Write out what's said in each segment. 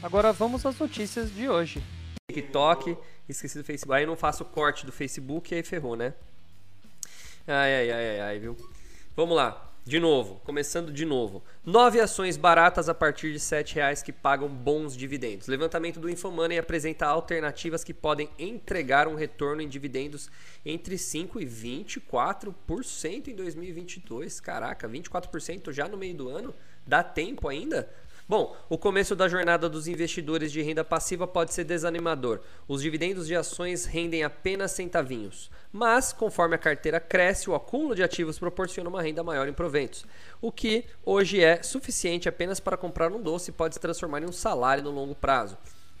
Agora vamos às notícias de hoje. TikTok, esqueci do Facebook. Aí não faço corte do Facebook e aí ferrou, né? Ai, ai, ai, ai, ai, viu? Vamos lá. De novo, começando de novo. Nove ações baratas a partir de R$ reais que pagam bons dividendos. Levantamento do Infomoney apresenta alternativas que podem entregar um retorno em dividendos entre 5% e 24% em 2022. Caraca, 24% já no meio do ano? Dá tempo ainda? Bom, o começo da jornada dos investidores de renda passiva pode ser desanimador. Os dividendos de ações rendem apenas centavinhos. Mas, conforme a carteira cresce, o acúmulo de ativos proporciona uma renda maior em proventos. O que hoje é suficiente apenas para comprar um doce e pode se transformar em um salário no longo prazo.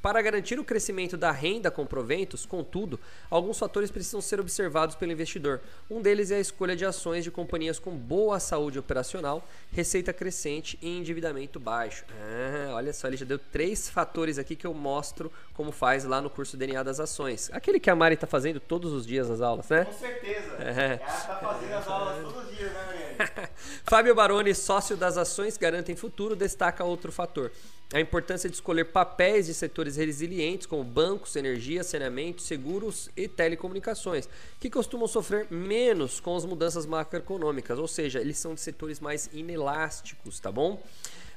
Para garantir o crescimento da renda com proventos, contudo, alguns fatores precisam ser observados pelo investidor. Um deles é a escolha de ações de companhias com boa saúde operacional, receita crescente e endividamento baixo. Ah, olha só, ele já deu três fatores aqui que eu mostro como faz lá no curso DNA das ações. Aquele que a Mari está fazendo todos os dias nas aulas, né? Com certeza. É. Ela está fazendo as aulas todos os dias, né, Mariane? Fábio Baroni, sócio das ações Garantem Futuro, destaca outro fator a importância de escolher papéis de setores resilientes como bancos, energia, saneamento, seguros e telecomunicações, que costumam sofrer menos com as mudanças macroeconômicas, ou seja, eles são de setores mais inelásticos, tá bom?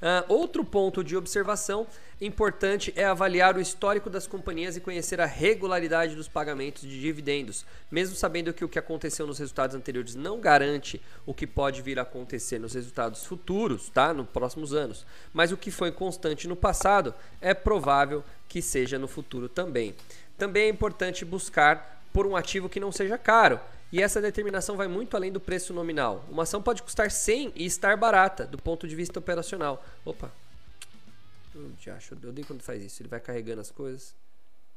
Uh, outro ponto de observação importante é avaliar o histórico das companhias e conhecer a regularidade dos pagamentos de dividendos, mesmo sabendo que o que aconteceu nos resultados anteriores não garante o que pode vir a acontecer nos resultados futuros, tá? Nos próximos anos. Mas o que foi constante no passado é provável que seja no futuro também. Também é importante buscar por um ativo que não seja caro e essa determinação vai muito além do preço nominal. Uma ação pode custar 100 e estar barata do ponto de vista operacional. Opa. Eu, acho, eu odeio quando faz isso. Ele vai carregando as coisas.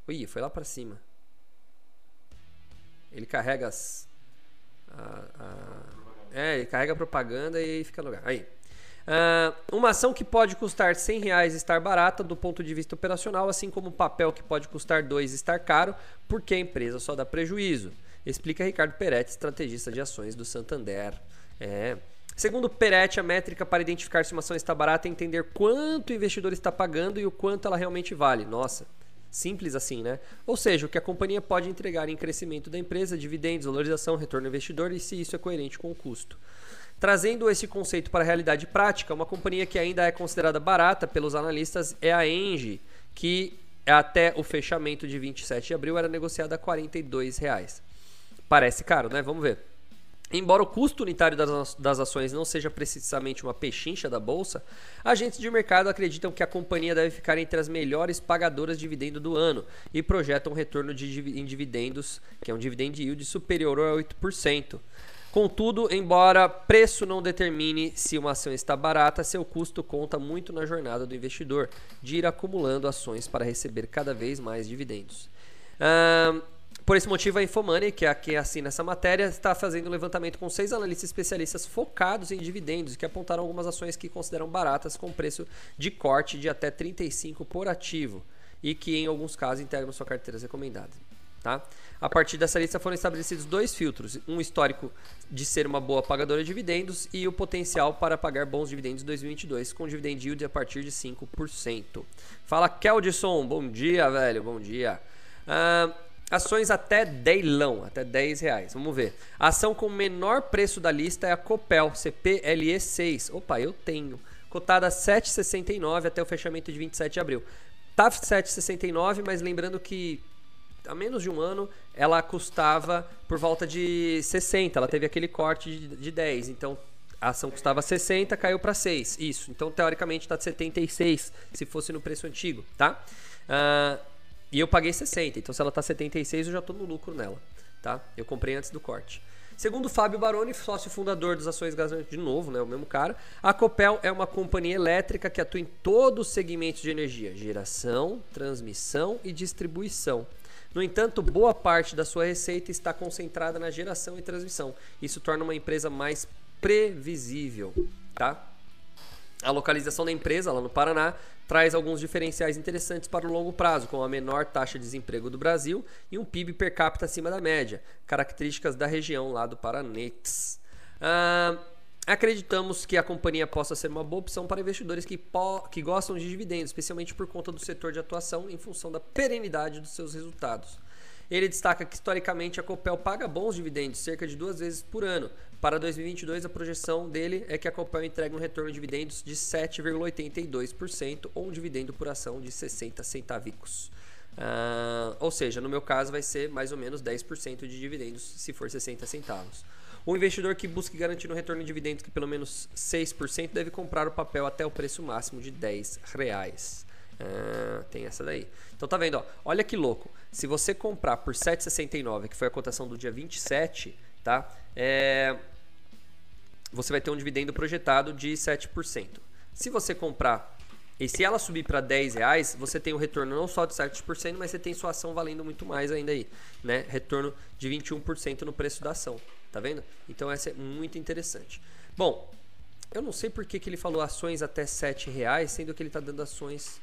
Ui, foi lá para cima. Ele carrega as. A, a, é, ele carrega a propaganda e fica no lugar. Aí. Uh, uma ação que pode custar 100 reais estar barata do ponto de vista operacional, assim como um papel que pode custar 2 estar caro, porque a empresa só dá prejuízo. Explica Ricardo Peretti, estrategista de ações do Santander. É. Segundo Peretti, a métrica para identificar se uma ação está barata é entender quanto o investidor está pagando e o quanto ela realmente vale. Nossa, simples assim, né? Ou seja, o que a companhia pode entregar em crescimento da empresa, dividendos, valorização, retorno ao investidor e se isso é coerente com o custo. Trazendo esse conceito para a realidade prática, uma companhia que ainda é considerada barata pelos analistas é a Engie, que até o fechamento de 27 de abril era negociada a 42 reais. Parece caro, né? Vamos ver. Embora o custo unitário das, ações não seja precisamente uma pechincha da bolsa, agentes de mercado acreditam que a companhia deve ficar entre as melhores pagadoras de dividendo do ano e projetam um retorno de, em dividendos, que é um dividend yield superior a 8%. Contudo, embora preço não determine se uma ação está barata, seu custo conta muito na jornada do investidor de ir acumulando ações para receber cada vez mais dividendos. Uh, por esse motivo, a Infomoney, que é quem assina essa matéria, está fazendo um levantamento com seis analistas especialistas focados em dividendos, que apontaram algumas ações que consideram baratas com preço de corte de até 35 por ativo e que, em alguns casos, integram sua carteira recomendada. Tá? A partir dessa lista foram estabelecidos dois filtros: um histórico de ser uma boa pagadora de dividendos e o potencial para pagar bons dividendos em 2022, com dividend yield a partir de 5%. Fala Keldson, bom dia, velho, bom dia. Uh, Ações até 10 até 10 reais. Vamos ver. A ação com menor preço da lista é a Copel, CPLE6. Opa, eu tenho. Cotada a 7,69 até o fechamento de 27 de abril. Tá 7,69, mas lembrando que há menos de um ano ela custava por volta de 60. Ela teve aquele corte de, de 10. Então a ação custava 60, caiu para 6. Isso. Então teoricamente está de 76 se fosse no preço antigo, tá? Uh, e eu paguei 60, então se ela tá 76, eu já tô no lucro nela, tá? Eu comprei antes do corte. Segundo Fábio Baroni, sócio fundador das Ações Gasantes, de novo, né, o mesmo cara, a Copel é uma companhia elétrica que atua em todos os segmentos de energia: geração, transmissão e distribuição. No entanto, boa parte da sua receita está concentrada na geração e transmissão. Isso torna uma empresa mais previsível, tá? A localização da empresa, lá no Paraná, traz alguns diferenciais interessantes para o longo prazo, como a menor taxa de desemprego do Brasil e um PIB per capita acima da média, características da região lá do Paranex. Ah, acreditamos que a companhia possa ser uma boa opção para investidores que, que gostam de dividendos, especialmente por conta do setor de atuação em função da perenidade dos seus resultados. Ele destaca que historicamente a Copel paga bons dividendos, cerca de duas vezes por ano. Para 2022, a projeção dele é que a Copel entregue um retorno de dividendos de 7,82% ou um dividendo por ação de 60 centavicos. Uh, ou seja, no meu caso vai ser mais ou menos 10% de dividendos se for 60 centavos. O investidor que busque garantir um retorno de dividendos que pelo menos 6% deve comprar o papel até o preço máximo de 10 reais. Ah, tem essa daí. Então tá vendo, ó, olha que louco. Se você comprar por 7,69, que foi a cotação do dia 27, tá? É, você vai ter um dividendo projetado de 7%. Se você comprar e se ela subir para 10 reais, você tem um retorno não só de 7%, mas você tem sua ação valendo muito mais ainda aí, né? Retorno de 21% no preço da ação, tá vendo? Então essa é muito interessante. Bom, eu não sei por que, que ele falou ações até 7 reais, sendo que ele está dando ações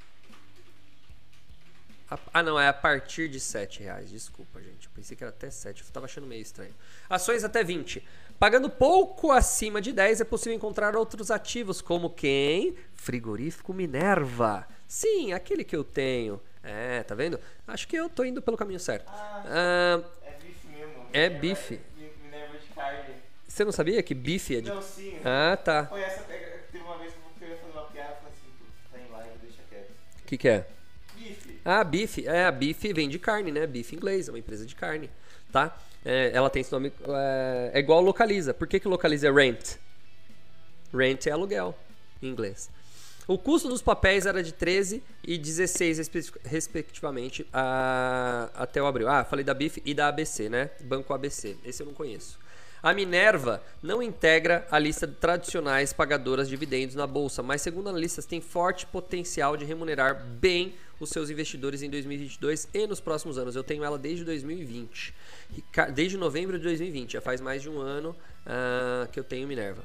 ah, não, é a partir de 7 reais. Desculpa, gente. Eu pensei que era até 7. Eu tava achando meio estranho. Ações até 20. Pagando pouco acima de 10 é possível encontrar outros ativos, como quem? Frigorífico Minerva. Sim, aquele que eu tenho. É, tá vendo? Acho que eu tô indo pelo caminho certo. Ah, ah, é bife mesmo. É bife. Minerva de carne. Você não sabia que bife é de. Não, sim. Ah, tá. Foi essa. Teve uma vez que eu ia fazer uma piada e falei assim: tá em live, deixa quieto. O que, que é? Ah, Bife. É, a Bife vem de carne, né? Bife inglês, é uma empresa de carne, tá? É, ela tem esse nome. É, é igual localiza. Por que, que localiza é rent? Rent é aluguel, em inglês. O custo dos papéis era de 13 e 16, respectivamente, a, até o abril. Ah, falei da BIF e da ABC, né? Banco ABC. Esse eu não conheço. A Minerva não integra a lista de tradicionais pagadoras de dividendos na bolsa, mas segundo analistas tem forte potencial de remunerar bem os seus investidores em 2022 e nos próximos anos. Eu tenho ela desde 2020, desde novembro de 2020, já faz mais de um ano uh, que eu tenho Minerva.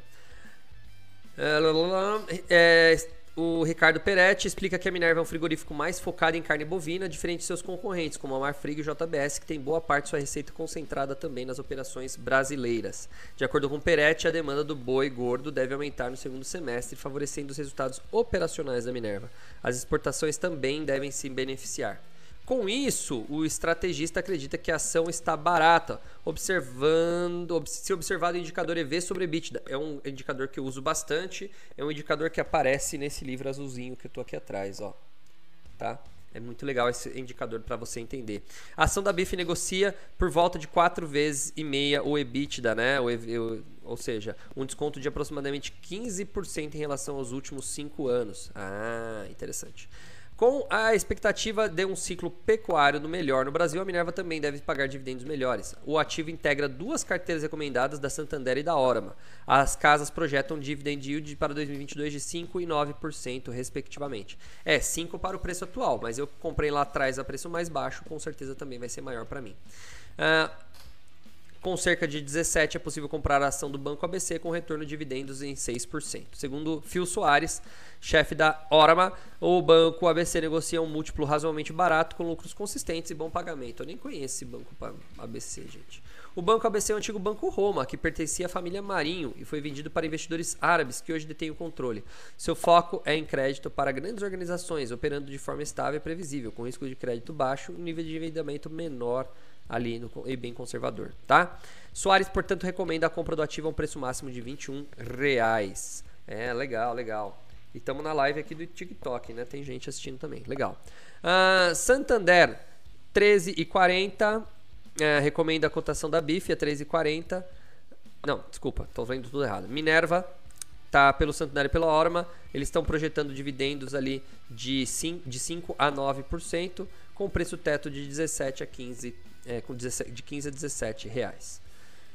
Uh, é, o Ricardo Peretti explica que a Minerva é um frigorífico mais focado em carne bovina, diferente de seus concorrentes, como a Marfrig e o JBS, que tem boa parte de sua receita concentrada também nas operações brasileiras. De acordo com Peretti, a demanda do boi gordo deve aumentar no segundo semestre, favorecendo os resultados operacionais da Minerva. As exportações também devem se beneficiar. Com isso, o estrategista acredita que a ação está barata, observando, se observado o indicador EV sobre EBITDA. É um indicador que eu uso bastante, é um indicador que aparece nesse livro azulzinho que eu estou aqui atrás, ó. Tá? É muito legal esse indicador para você entender. A ação da BIF negocia por volta de 4 vezes e meia o EBITDA, né? O, o, ou seja, um desconto de aproximadamente 15% em relação aos últimos 5 anos. Ah, interessante. Com a expectativa de um ciclo pecuário no melhor no Brasil, a Minerva também deve pagar dividendos melhores. O ativo integra duas carteiras recomendadas da Santander e da Orama. As casas projetam dividend yield para 2022 de 5% e 9%, respectivamente. É, 5% para o preço atual, mas eu comprei lá atrás a preço mais baixo, com certeza também vai ser maior para mim. Uh, com cerca de 17 é possível comprar a ação do Banco ABC com retorno de dividendos em 6%. Segundo Phil Soares, chefe da Orama, o Banco ABC negocia um múltiplo razoavelmente barato com lucros consistentes e bom pagamento. Eu nem conheço esse Banco ABC, gente. O Banco ABC é o antigo Banco Roma, que pertencia à família Marinho e foi vendido para investidores árabes que hoje detêm o controle. Seu foco é em crédito para grandes organizações, operando de forma estável e previsível, com risco de crédito baixo e nível de endividamento menor ali no, e bem conservador, tá? Soares, portanto, recomenda a compra do ativo a um preço máximo de 21 reais. É, legal, legal. E estamos na live aqui do TikTok, né? Tem gente assistindo também. Legal. Uh, Santander, 13,40. É, recomenda a cotação da BIF a 13,40. Não, desculpa, estou vendo tudo errado. Minerva tá pelo Santander e pela Orma. Eles estão projetando dividendos ali de 5, de 5 a 9%, com preço teto de 17 a 15 é, com 17, de 15 a 17 reais.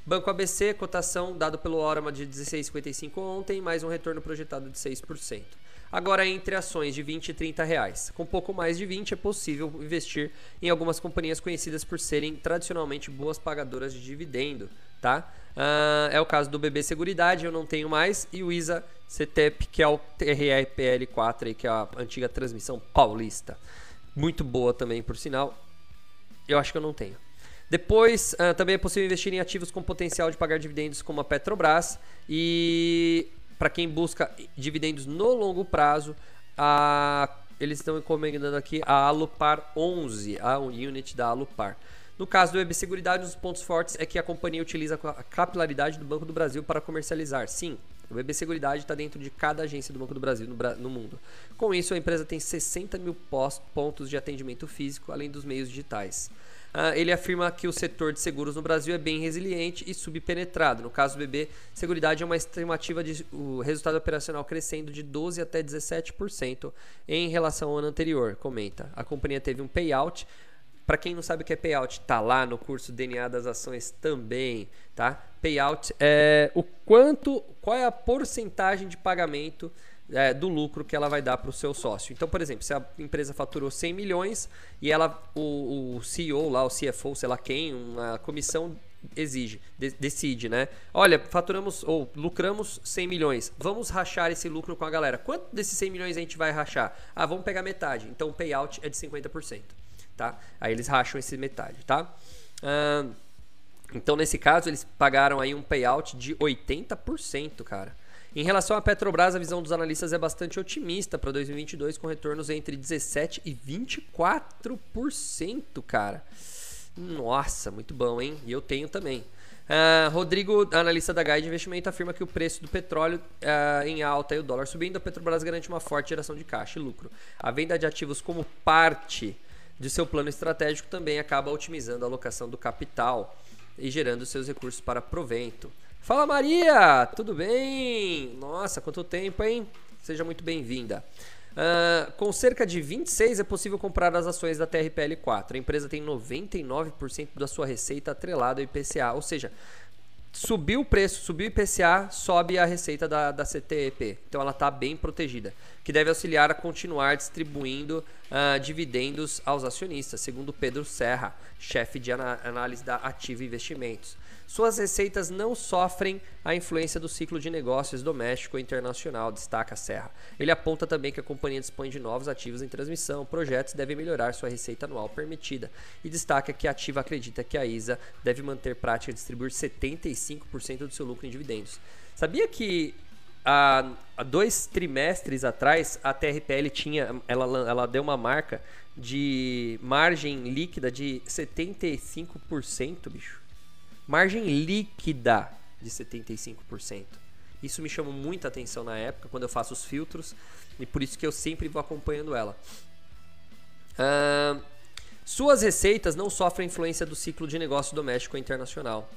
Banco ABC, cotação dado pelo Orama de 16,55 ontem, mais um retorno projetado de 6%. Agora entre ações de 20 e 30 reais. Com pouco mais de 20 é possível investir em algumas companhias conhecidas por serem tradicionalmente boas pagadoras de dividendo, tá? Uh, é o caso do BB Seguridade, eu não tenho mais, e o ISA CTEP, que é o TRPL4, aí, que é a antiga transmissão paulista. Muito boa também, por sinal. Eu acho que eu não tenho. Depois, uh, também é possível investir em ativos com potencial de pagar dividendos, como a Petrobras. E para quem busca dividendos no longo prazo, a, eles estão encomendando aqui a Alupar 11, a unit da Alupar. No caso do EB Seguridade, um dos pontos fortes é que a companhia utiliza a capilaridade do Banco do Brasil para comercializar. Sim, o BB Seguridade está dentro de cada agência do Banco do Brasil no, no, mundo. Com isso, a empresa tem 60 mil pontos de atendimento físico, além dos meios digitais. Uh, ele afirma que o setor de seguros no Brasil é bem resiliente e subpenetrado. No caso do BB, Seguridade é uma estimativa de o resultado operacional crescendo de 12 até 17% em relação ao ano anterior, comenta. A companhia teve um payout para quem não sabe o que é payout, tá lá no curso DNA das ações também, tá? Payout é o quanto, qual é a porcentagem de pagamento é, do lucro que ela vai dar para o seu sócio. Então, por exemplo, se a empresa faturou 100 milhões e ela, o, o CEO lá, o CFO, sei lá quem, uma comissão exige, de, decide, né? Olha, faturamos ou lucramos 100 milhões. Vamos rachar esse lucro com a galera. Quanto desses 100 milhões a gente vai rachar? Ah, vamos pegar metade. Então o payout é de 50%, tá? Aí eles racham esse metade, tá? Então nesse caso eles pagaram aí um payout de 80%, cara. Em relação à Petrobras, a visão dos analistas é bastante otimista para 2022, com retornos entre 17% e 24%, cara. Nossa, muito bom, hein? E eu tenho também. Uh, Rodrigo, analista da Guide Investimento, afirma que o preço do petróleo uh, em alta e o dólar subindo, a Petrobras garante uma forte geração de caixa e lucro. A venda de ativos como parte de seu plano estratégico também acaba otimizando a alocação do capital e gerando seus recursos para provento. Fala Maria, tudo bem? Nossa, quanto tempo, hein? Seja muito bem-vinda. Uh, com cerca de 26 é possível comprar as ações da TRPL4. A empresa tem 99% da sua receita atrelada ao IPCA, ou seja, subiu o preço, subiu o IPCA, sobe a receita da, da CTEP. Então ela está bem protegida, que deve auxiliar a continuar distribuindo uh, dividendos aos acionistas, segundo Pedro Serra, chefe de análise da Ativa Investimentos. Suas receitas não sofrem a influência do ciclo de negócios doméstico e internacional, destaca Serra. Ele aponta também que a companhia dispõe de novos ativos em transmissão, projetos devem melhorar sua receita anual permitida e destaca que a Ativa acredita que a ISA deve manter prática de distribuir 75% do seu lucro em dividendos. Sabia que há, dois trimestres atrás a TRPL tinha, ela, ela deu uma marca de margem líquida de 75%, bicho margem líquida de 75%. Isso me chamou muita atenção na época, quando eu faço os filtros, e por isso que eu sempre vou acompanhando ela. Suas receitas não sofrem influência do ciclo de negócio doméstico e internacional.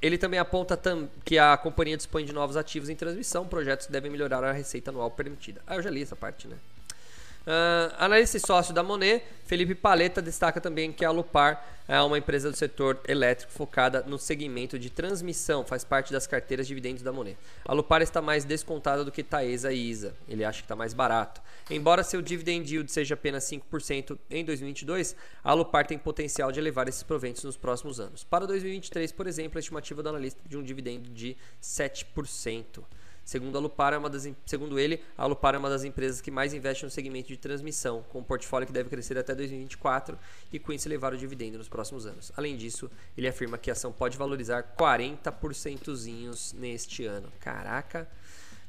Ele também aponta tam que a companhia dispõe de novos ativos em transmissão, projetos devem melhorar a receita anual permitida. Ah, eu já li essa parte, né? Uh, analista e sócio da Monet, Felipe Paleta destaca também que a Lupar é uma empresa do setor elétrico focada no segmento de transmissão, faz parte das carteiras de dividendos da Monet. A Lupar está mais descontada do que Taesa e Isa, ele acha que está mais barato. Embora seu dividend yield seja apenas 5% em 2022, a Lupar tem potencial de elevar esses proventos nos próximos anos. Para 2023, por exemplo, a estimativa do analista de um dividendo de 7%. Segundo, a Lupar é uma das, segundo ele, a Lupar é uma das empresas que mais investe no segmento de transmissão, com um portfólio que deve crescer até 2024 e com isso elevar o dividendo nos próximos anos. Além disso, ele afirma que a ação pode valorizar 40% neste ano. Caraca!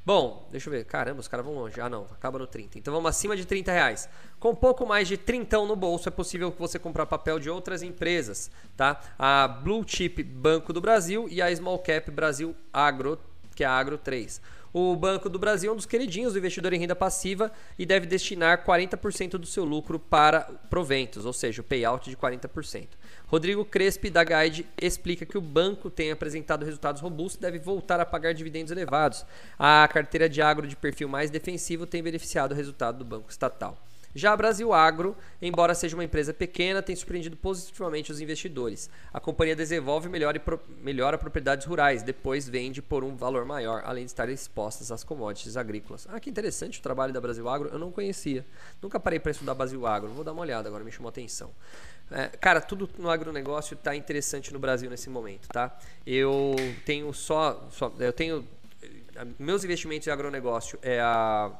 Bom, deixa eu ver. Caramba, os caras vão longe. Ah, não, acaba no 30. Então vamos acima de 30 reais. Com pouco mais de 30 no bolso, é possível você comprar papel de outras empresas, tá? A Blue Chip Banco do Brasil e a Small Cap Brasil Agro que é a Agro 3. O Banco do Brasil é um dos queridinhos do investidor em renda passiva e deve destinar 40% do seu lucro para proventos, ou seja, o payout de 40%. Rodrigo Crespi, da Guide, explica que o banco tem apresentado resultados robustos e deve voltar a pagar dividendos elevados. A carteira de agro de perfil mais defensivo tem beneficiado o resultado do banco estatal. Já a Brasil Agro, embora seja uma empresa pequena, tem surpreendido positivamente os investidores. A companhia desenvolve melhora, pro, melhora propriedades rurais, depois vende por um valor maior, além de estar expostas às commodities agrícolas. Ah, que interessante o trabalho da Brasil Agro, eu não conhecia. Nunca parei para estudar Brasil Agro, vou dar uma olhada agora, me chamou a atenção. É, cara, tudo no agronegócio está interessante no Brasil nesse momento, tá? Eu tenho só, só eu tenho meus investimentos em agronegócio é a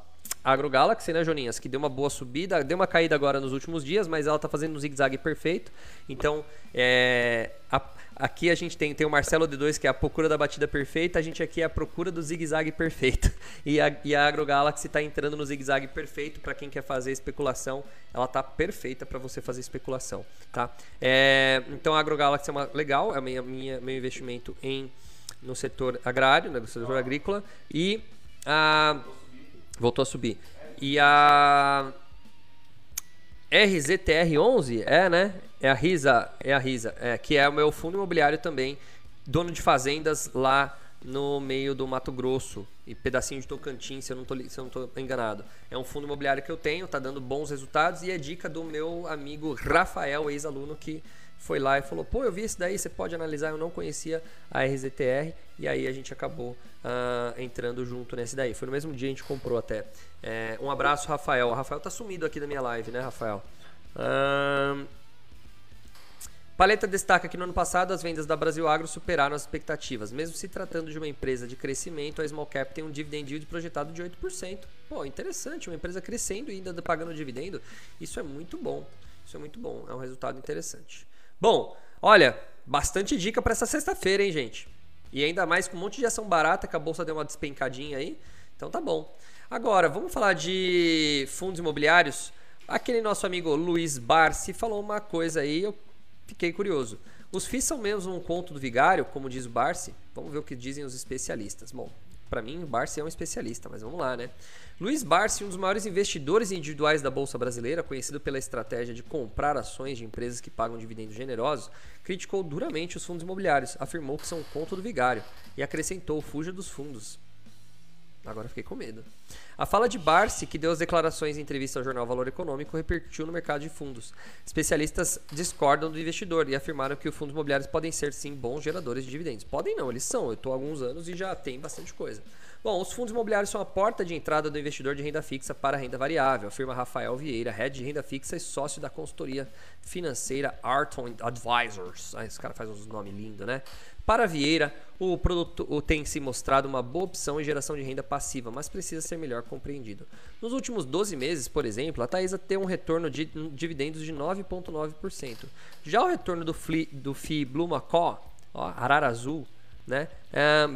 AgroGalaxy, né, Joninhas? Que deu uma boa subida, deu uma caída agora nos últimos dias, mas ela tá fazendo um zigue-zague perfeito. Então, é, a, aqui a gente tem, tem o Marcelo D2, que é a procura da batida perfeita, a gente aqui é a procura do zigue-zague perfeito. E a, e a AgroGalaxy está entrando no zigue-zague perfeito para quem quer fazer especulação. Ela tá perfeita para você fazer especulação, tá? É, então, a AgroGalaxy é uma, legal, é minha, minha, meu investimento em no setor agrário, né, no setor agrícola. E a Voltou a subir. E a RZTR11 é, né? É a Risa, é a Risa, é, que é o meu fundo imobiliário também, dono de fazendas lá no meio do Mato Grosso e pedacinho de Tocantins, se eu não tô, se eu não tô enganado. É um fundo imobiliário que eu tenho, tá dando bons resultados e é dica do meu amigo Rafael, ex-aluno que foi lá e falou: pô, eu vi esse daí, você pode analisar. Eu não conhecia a RZTR e aí a gente acabou uh, entrando junto nesse daí. Foi no mesmo dia a gente comprou até. É, um abraço, Rafael. O Rafael tá sumido aqui da minha live, né, Rafael? Uh, Paleta destaca que no ano passado as vendas da Brasil Agro superaram as expectativas. Mesmo se tratando de uma empresa de crescimento, a Small Cap tem um dividend yield projetado de 8%. Pô, interessante, uma empresa crescendo e ainda pagando dividendo. Isso é muito bom. Isso é muito bom, é um resultado interessante. Bom, olha, bastante dica para essa sexta-feira, hein, gente? E ainda mais com um monte de ação barata, que a bolsa deu uma despencadinha aí. Então tá bom. Agora, vamos falar de fundos imobiliários. Aquele nosso amigo Luiz Barsi falou uma coisa aí, eu fiquei curioso. Os FIIs são mesmo um conto do vigário, como diz o Barsi? Vamos ver o que dizem os especialistas. Bom, para mim o Barsi é um especialista, mas vamos lá, né? Luiz Barsi, um dos maiores investidores individuais da Bolsa Brasileira, conhecido pela estratégia de comprar ações de empresas que pagam dividendos generosos, criticou duramente os fundos imobiliários, afirmou que são conto do vigário e acrescentou: fuja dos fundos. Agora fiquei com medo. A fala de Barsi, que deu as declarações em entrevista ao jornal Valor Econômico, repercutiu no mercado de fundos. Especialistas discordam do investidor e afirmaram que os fundos imobiliários podem ser sim bons geradores de dividendos. Podem não, eles são. Eu estou há alguns anos e já tem bastante coisa. Bom, os fundos imobiliários são a porta de entrada do investidor de renda fixa para renda variável, afirma Rafael Vieira, head de renda fixa e sócio da consultoria financeira Arton Advisors. Ah, esse cara faz uns nomes lindos, né? Para Vieira, o produto tem se mostrado uma boa opção em geração de renda passiva, mas precisa ser melhor compreendido. Nos últimos 12 meses, por exemplo, a Taesa tem um retorno de dividendos de 9,9%. Já o retorno do, FLI, do FII Blue Macó, ó, Arara Azul, né?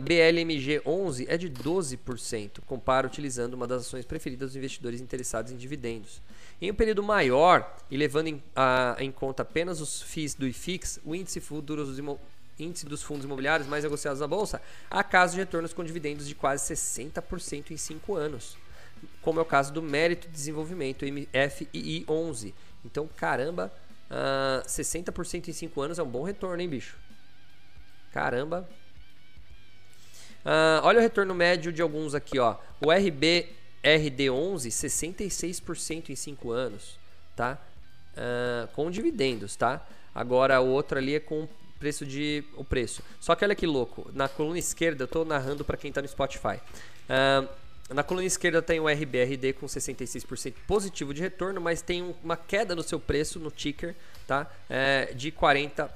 BLMG 11 é de 12%, compara utilizando uma das ações preferidas dos investidores interessados em dividendos. Em um período maior e levando em, em conta apenas os FIIs do IFIX, o índice, futuros, índice dos fundos imobiliários mais negociados na bolsa, há casos de retornos com dividendos de quase 60% em 5 anos, como é o caso do Mérito Desenvolvimento, FII 11. Então, caramba, uh, 60% em 5 anos é um bom retorno, hein, bicho? Caramba, Uh, olha o retorno médio de alguns aqui, ó. O RB RD11, 66% em 5 anos, tá? Uh, com dividendos, tá? Agora o outro ali é com preço de o preço. Só que olha que louco, na coluna esquerda eu estou narrando para quem está no Spotify. Uh, na coluna esquerda tem o RBRD com 66% positivo de retorno, mas tem uma queda no seu preço no ticker, tá? É, de 40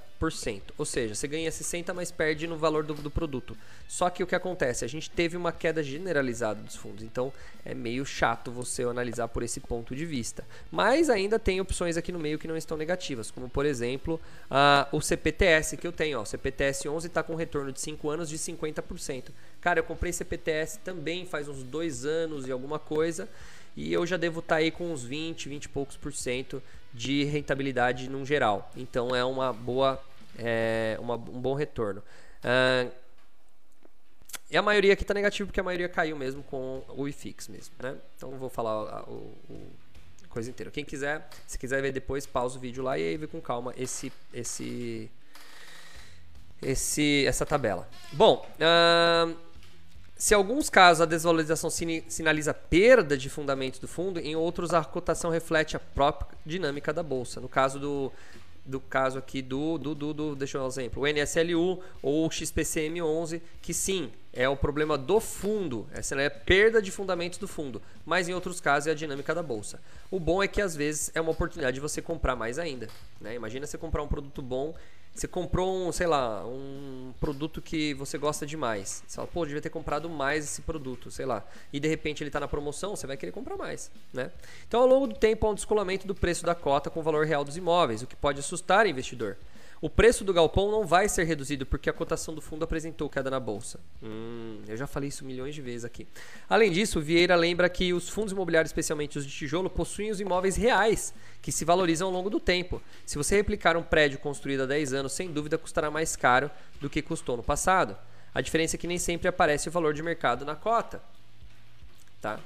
ou seja, você ganha 60, mas perde no valor do, do, produto. Só que o que acontece? A gente teve uma queda generalizada dos fundos, então é meio chato você analisar por esse ponto de vista. Mas ainda tem opções aqui no meio que não estão negativas, como por exemplo uh, o CPTS que eu tenho. Ó, o CPTS 11 está com retorno de 5 anos de 50%. Cara, eu comprei CPTS também faz uns 2 anos e alguma coisa. E eu já devo estar tá aí com uns 20, 20 e poucos por cento de rentabilidade no geral. Então é uma boa é, uma, um bom retorno. Uh, e a maioria aqui está negativo porque a maioria caiu mesmo com o IFIX mesmo, né? Então vou falar a, o, coisa inteira. Quem quiser, se quiser ver depois, pausa o vídeo lá e aí vê com calma esse esse esse essa tabela. Bom, uh, Se em alguns casos a desvalorização sinaliza perda de fundamentos do fundo, em outros a cotação reflete a própria dinâmica da bolsa. No caso do, do caso aqui do, do, do, do deixa eu dar um exemplo, o NSLU ou o XPCM11, que sim, é o problema do fundo, essa é a perda de fundamentos do fundo, mas em outros casos é a dinâmica da bolsa. O bom é que às vezes é uma oportunidade de você comprar mais ainda. Né? Imagina você comprar um produto bom, você comprou um, sei lá, um produto que você gosta demais. Você fala, pô, devia ter comprado mais esse produto, sei lá. E de repente ele está na promoção, você vai querer comprar mais, né? Então, ao longo do tempo, há um descolamento do preço da cota com o valor real dos imóveis, o que pode assustar o investidor. O preço do galpão não vai ser reduzido porque a cotação do fundo apresentou queda na bolsa. Hum, eu já falei isso milhões de vezes aqui. Além disso, Vieira lembra que os fundos imobiliários, especialmente os de tijolo, possuem os imóveis reais, que se valorizam ao longo do tempo. Se você replicar um prédio construído há 10 anos, sem dúvida custará mais caro do que custou no passado. A diferença é que nem sempre aparece o valor de mercado na cota. Tá?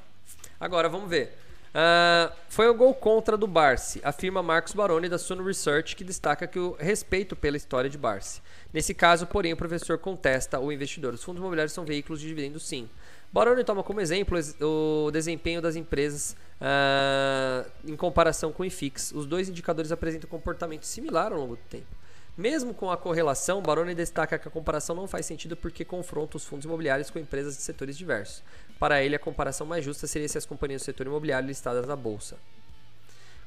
Agora vamos ver. Ah, foi o gol contra do Barsi, afirma Marcos Baroni da Suno Research, que destaca que o respeito pela história de Barsi. Nesse caso, porém, o professor contesta o investidor. Os fundos imobiliários são veículos de dividendos, sim. Baroni toma como exemplo ex- o desempenho das empresas ah, em comparação com o IFIX. Os dois indicadores apresentam comportamento similar ao longo do tempo. Mesmo com a correlação, Baroni destaca que a comparação não faz sentido porque confronta os fundos imobiliários com empresas de setores diversos. Para ele, a comparação mais justa seria se as companhias do setor imobiliário listadas na bolsa.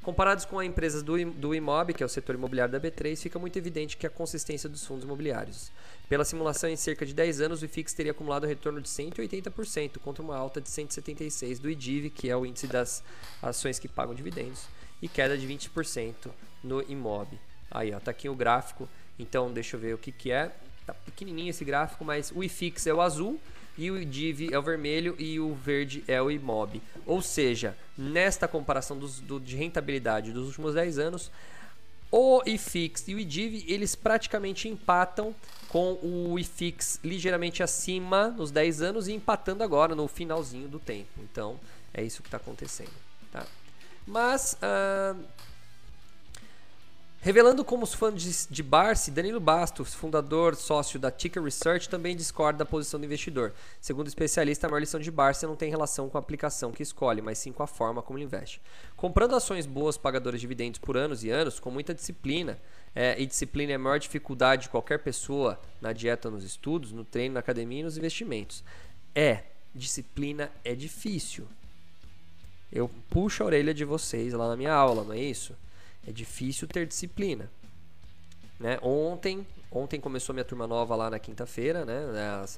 Comparados com as empresas do, do IMOB, que é o setor imobiliário da B3, fica muito evidente que a consistência dos fundos imobiliários. Pela simulação em cerca de 10 anos, o IFIX teria acumulado um retorno de 180%, contra uma alta de 176% do IDIV, que é o índice das ações que pagam dividendos, e queda de 20% no IMOB. Aí, ó, tá aqui o gráfico. Então, deixa eu ver o que que é. Tá pequenininho esse gráfico, mas o IFIX é o azul e o IDIV é o vermelho e o verde é o IMOB. Ou seja, nesta comparação dos, do- de rentabilidade dos últimos 10 anos, o IFIX e o IDIV, eles praticamente empatam com o IFIX ligeiramente acima nos 10 anos e empatando agora no finalzinho do tempo. Então, é isso que está acontecendo. Tá? Mas, ah, revelando como os fãs de, de Barsi, Danilo Bastos, fundador sócio da Ticker Research, também discorda da posição do investidor. Segundo o especialista, a maior lição de Barsi não tem relação com a aplicação que escolhe, mas sim com a forma como ele investe. Comprando ações boas pagadoras de dividendos por anos e anos, com muita disciplina, é, e disciplina é a maior dificuldade de qualquer pessoa na dieta, nos estudos, no treino, na academia e nos investimentos. É, disciplina é difícil. Eu puxo a orelha de vocês lá na minha aula, não é isso? É difícil ter disciplina. Né? Ontem, ontem começou minha turma nova lá na quinta-feira, né?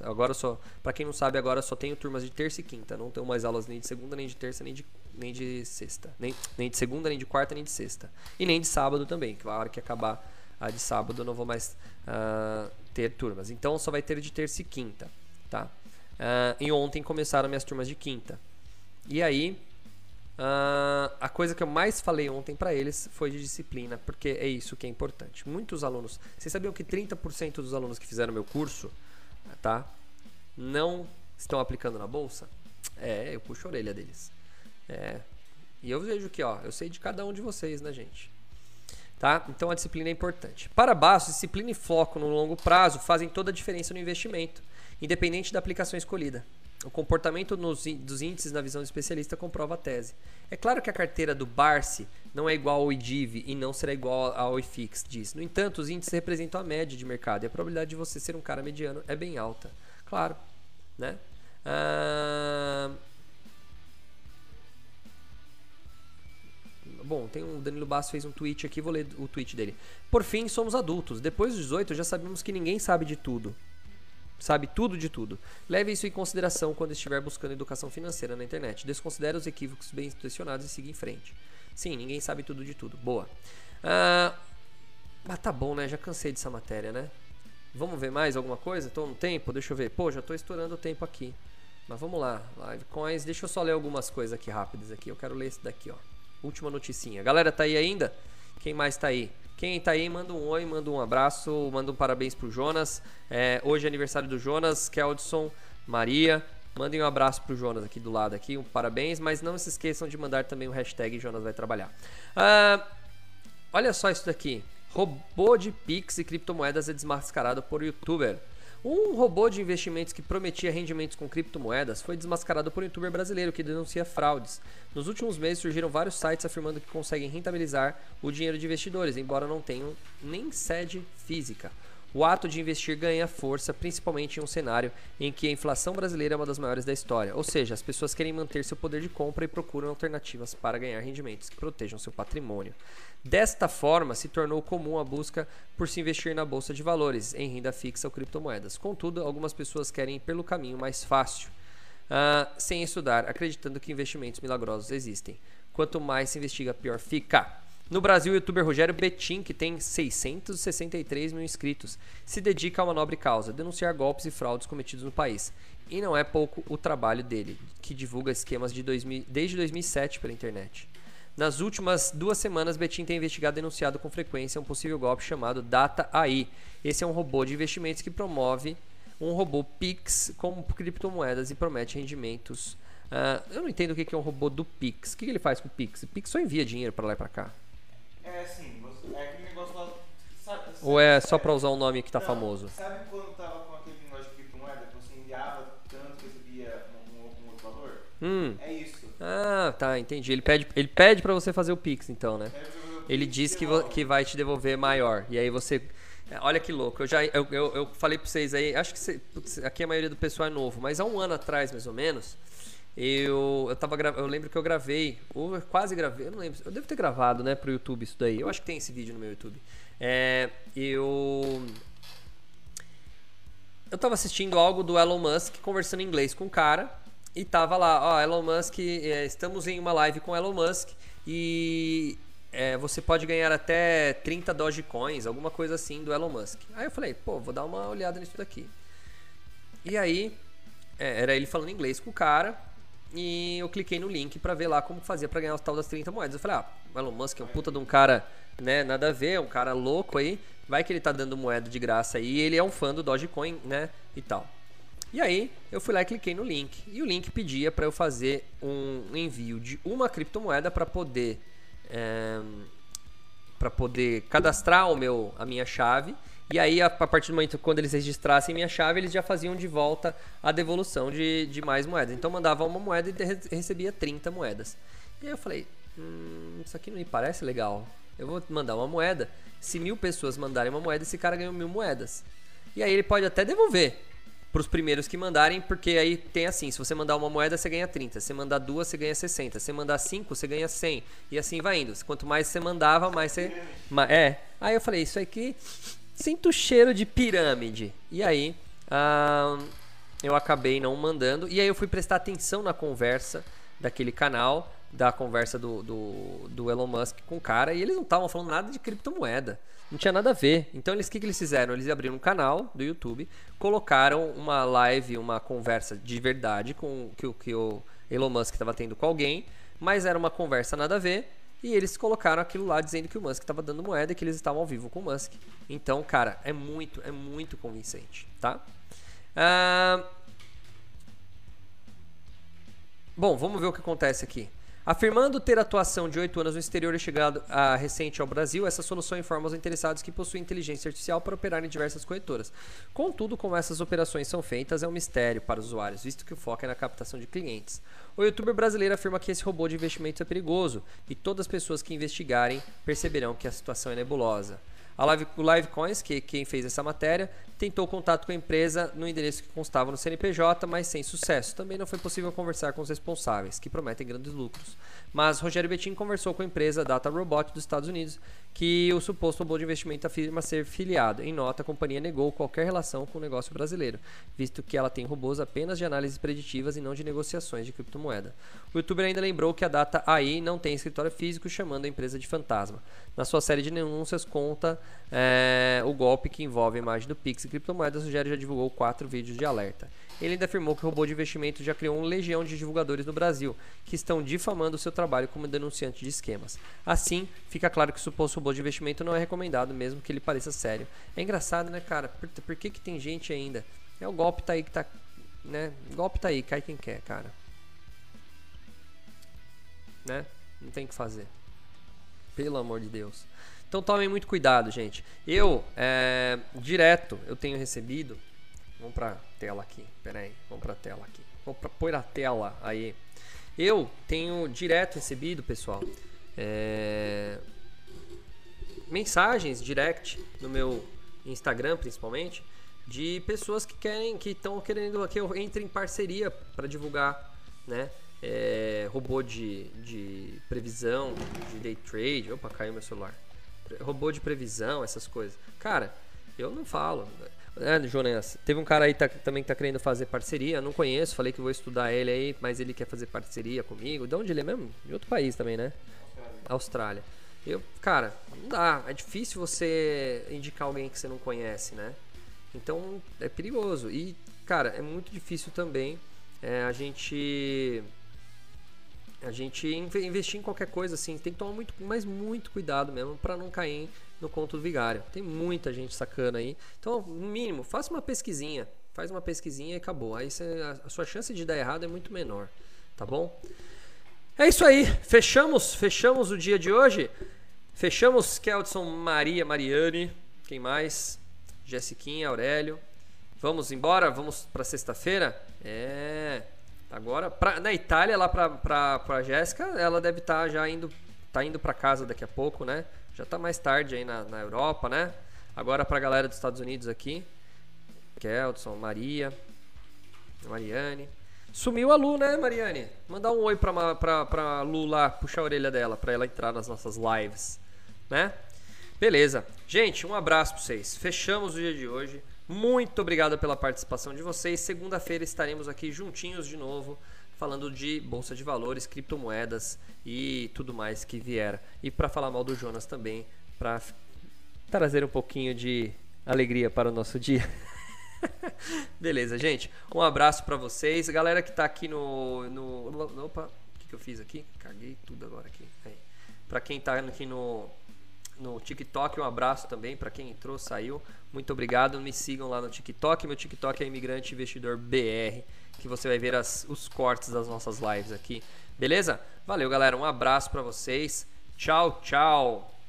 Agora só, para quem não sabe, agora só tenho turmas de terça e quinta, não tenho mais aulas nem de segunda, nem de terça, nem de nem de sexta, nem, nem de segunda, nem de quarta, nem de sexta. E nem de sábado também, que a hora que acabar a de sábado eu não vou mais ah, ter turmas. Então só vai ter de terça e quinta, tá? Ah, e ontem começaram minhas turmas de quinta. E aí, ah, a coisa que eu mais falei ontem para eles foi de disciplina, porque é isso que é importante. Muitos alunos, vocês sabiam que 30% dos alunos que fizeram meu curso, tá, não estão aplicando na bolsa? É, eu puxo a orelha deles. É. E eu vejo que, ó, eu sei de cada um de vocês, né, gente? Tá? Então a disciplina é importante. Para baixo, disciplina e foco no longo prazo fazem toda a diferença no investimento, independente da aplicação escolhida. O comportamento nos dos índices na visão do especialista comprova a tese. É claro que a carteira do Barsi não é igual ao IDIV e não será igual ao IFIX, diz. No entanto, os índices representam a média de mercado e a probabilidade de você ser um cara mediano é bem alta. Claro, né? Ah, Bom, tem um Danilo Basso fez um tweet aqui, vou ler o tweet dele. Por fim, somos adultos. Depois dos 18, já sabemos que ninguém sabe de tudo. Sabe tudo de tudo. Leve isso em consideração quando estiver buscando educação financeira na internet. Desconsidere os equívocos bem intencionados e siga em frente. Sim, ninguém sabe tudo de tudo. Boa. Ah, mas tá bom, né? Já cansei dessa matéria, né? Vamos ver mais alguma coisa? Tô no tempo? Deixa eu ver. Pô, já tô estourando o tempo aqui. Mas vamos lá. Live coins. Deixa eu só ler algumas coisas aqui rápidas aqui. Eu quero ler esse daqui, ó. Última noticinha. Galera, tá aí ainda? Quem mais tá aí? Quem tá aí, manda um oi, manda um abraço, manda um parabéns pro Jonas. É, hoje é aniversário do Jonas, Keldson, Maria. Mandem um abraço pro Jonas aqui do lado aqui, um parabéns, mas não se esqueçam de mandar também o hashtag Jonas vai trabalhar. Ah, olha só isso daqui. Robô de Pix e criptomoedas é desmascarado por youtuber. Um robô de investimentos que prometia rendimentos com criptomoedas foi desmascarado por um youtuber brasileiro que denuncia fraudes. Nos últimos meses surgiram vários sites afirmando que conseguem rentabilizar o dinheiro de investidores, embora não tenham nem sede física. O ato de investir ganha força, principalmente em um cenário em que a inflação brasileira é uma das maiores da história, ou seja, as pessoas querem manter seu poder de compra e procuram alternativas para ganhar rendimentos que protejam seu patrimônio. Desta forma, se tornou comum a busca por se investir na bolsa de valores, em renda fixa ou criptomoedas. Contudo, algumas pessoas querem ir pelo caminho mais fácil, uh, sem estudar, acreditando que investimentos milagrosos existem. Quanto mais se investiga, pior fica. No Brasil, o youtuber Rogério Betim, que tem 663 mil inscritos, se dedica a uma nobre causa, denunciar golpes e fraudes cometidos no país. E não é pouco o trabalho dele, que divulga esquemas de 2000, desde 2007 pela internet. Nas últimas duas semanas, Betim tem investigado e denunciado com frequência um possível golpe chamado Data AI. Esse é um robô de investimentos que promove um robô Pix com criptomoedas e promete rendimentos. Uh, eu não entendo o que é um robô do Pix. O que ele faz com o Pix? O Pix só envia dinheiro para lá e para cá. É assim, você, é aquele negócio lá. Sabe, Ou é só para usar um nome que tá não, famoso? Sabe quando tava com aquele negócio de criptomoeda que você enviava tanto que recebia um, um, outro valor? Hum. É isso. Ah, tá, entendi. Ele pede, ele pede para você fazer o Pix, então, né? O Ele diz que, que vai te devolver maior. E aí você. é, Olha que louco. Eu já eu, eu, eu falei pra vocês aí. Acho que cê- putz, aqui a maioria do pessoal é novo, mas há um ano atrás, mais ou menos, eu, eu tava Eu lembro que eu gravei, ou eu quase gravei, eu não lembro. Eu devo ter gravado, né, pro YouTube isso daí. Eu acho que tem esse vídeo no meu YouTube. É, eu. Eu tava assistindo algo do Elon Musk conversando em inglês com um cara. E tava lá, ó, Elon Musk, é, estamos em uma live com Elon Musk e é, você pode ganhar até 30 Dogecoins, alguma coisa assim do Elon Musk. Aí eu falei, pô, vou dar uma olhada nisso daqui. E aí, é, era ele falando inglês com o cara e eu cliquei no link pra ver lá como fazia pra ganhar os tal das 30 moedas. Eu falei, ah, o Elon Musk é um puta de um cara, né, nada a ver, um cara louco aí, vai que ele tá dando moeda de graça aí, ele é um fã do Dogecoin, né, e tal. E aí, eu fui lá e cliquei no link. E o link pedia para eu fazer um envio de uma criptomoeda para poder para poder cadastrar o meu a minha chave. E aí, a, a partir do momento quando eles registrassem minha chave, eles já faziam de volta a devolução de, de mais moedas. Então, mandava uma moeda e re- recebia 30 moedas. E aí eu falei, hum, isso aqui não me parece legal. Eu vou mandar uma moeda. Se mil pessoas mandarem uma moeda, esse cara ganhou mil moedas. E aí ele pode até devolver para os primeiros que mandarem, porque aí tem assim, se você mandar uma moeda, você ganha 30, se você mandar duas, você ganha 60, se você mandar cinco, você ganha 100, e assim vai indo. Quanto mais você mandava, mais você... ma- é, aí eu falei, isso aqui, sinto cheiro de pirâmide. E aí, ah, eu acabei não mandando, e aí eu fui prestar atenção na conversa daquele canal, da conversa do, do, do Elon Musk com o cara, e eles não estavam falando nada de criptomoeda. Não tinha nada a ver. Então, eles o que, que eles fizeram? Eles abriram um canal do YouTube, colocaram uma live, uma conversa de verdade com que, que o Elon Musk estava tendo com alguém, mas era uma conversa nada a ver. E eles colocaram aquilo lá dizendo que o Musk estava dando moeda e que eles estavam ao vivo com o Musk. Então, cara, é muito, é muito convincente, tá? Ah, Bom, vamos ver o que acontece aqui. Afirmando ter atuação de 8 anos no exterior e chegado a recente ao Brasil, essa solução informa aos interessados que possui inteligência artificial para operar em diversas corretoras. Contudo, como essas operações são feitas, é um mistério para os usuários, visto que o foco é na captação de clientes. O youtuber brasileiro afirma que esse robô de investimentos é perigoso e todas as pessoas que investigarem perceberão que a situação é nebulosa. A Live, o Livecoins, que quem fez essa matéria, tentou contato com a empresa no endereço que constava no CNPJ, mas sem sucesso. Também não foi possível conversar com os responsáveis, que prometem grandes lucros. Mas Rogério Betim conversou com a empresa Data Robot dos Estados Unidos, que o suposto robô de investimento afirma ser filiado. Em nota, a companhia negou qualquer relação com o negócio brasileiro, visto que ela tem robôs apenas de análises preditivas e não de negociações de criptomoeda. O youtuber ainda lembrou que a Data AI não tem escritório físico, chamando a empresa de fantasma. Na sua série de denúncias, conta é, o golpe que envolve a imagem do Pix e criptomoedas. O Rogério já divulgou quatro vídeos de alerta. Ele ainda afirmou que o robô de investimento já criou uma legião de divulgadores no Brasil, que estão difamando o seu trabalho como denunciante de esquemas. Assim, fica claro que o suposto robô de investimento não é recomendado, mesmo que ele pareça sério. É engraçado, né, cara? Por, por que, que tem gente ainda? É o golpe tá aí que tá. Né? O golpe tá aí, cai quem quer, cara. Né? Não tem o que fazer. Pelo amor de Deus. Então tomem muito cuidado, gente. Eu, é, direto, eu tenho recebido Vamos pra tela aqui. Pera aí, vamos pra tela aqui. Vou pra, pôr a tela aí. Eu tenho direto recebido, pessoal, é, mensagens direct no meu Instagram, principalmente, de pessoas que querem, que estão querendo que eu entre em parceria para divulgar, né? É, robô de, de previsão, de day trade. Opa, caiu meu celular. Robô de previsão, essas coisas. Cara, eu não falo. É, Jonas, teve um cara aí tá, também que tá querendo fazer parceria, não conheço, falei que vou estudar ele aí, mas ele quer fazer parceria comigo. De onde ele é mesmo? De outro país também, né? Austrália. Eu, cara, não dá. É difícil você indicar alguém que você não conhece, né? Então é perigoso. E, cara, é muito difícil também é, a gente. A gente investir em qualquer coisa assim, tem que tomar muito, mas muito cuidado mesmo para não cair no conto do vigário. Tem muita gente sacana aí. Então, no mínimo, faça uma pesquisinha. Faz uma pesquisinha e acabou. Aí você, a sua chance de dar errado é muito menor. Tá bom? É isso aí. Fechamos, fechamos o dia de hoje. Fechamos Keldson, Maria, Mariane. Quem mais? Jessiquinha, Aurélio. Vamos embora? Vamos para sexta-feira? É. Agora, pra, na Itália, lá pra, pra Jéssica, ela deve estar tá já indo, tá indo para casa daqui a pouco, né? Já tá mais tarde aí na, na Europa, né? Agora pra galera dos Estados Unidos aqui. Keldson, Maria, Mariane. Sumiu a Lu, né, Mariane? Mandar um oi pra, pra, pra Lu lá, puxar a orelha dela, pra ela entrar nas nossas lives, né? Beleza. Gente, um abraço pra vocês. Fechamos o dia de hoje. Muito obrigado pela participação de vocês. Segunda-feira estaremos aqui juntinhos de novo, falando de bolsa de valores, criptomoedas e tudo mais que vier. E para falar mal do Jonas também, para trazer um pouquinho de alegria para o nosso dia. Beleza, gente. Um abraço para vocês. Galera que tá aqui no. no opa, o que, que eu fiz aqui? Caguei tudo agora aqui. Para quem tá aqui no, no TikTok, um abraço também para quem entrou, saiu. Muito obrigado. Me sigam lá no TikTok. Meu TikTok é Imigrante Investidor BR, que você vai ver as, os cortes das nossas lives aqui. Beleza? Valeu, galera. Um abraço para vocês. Tchau, tchau.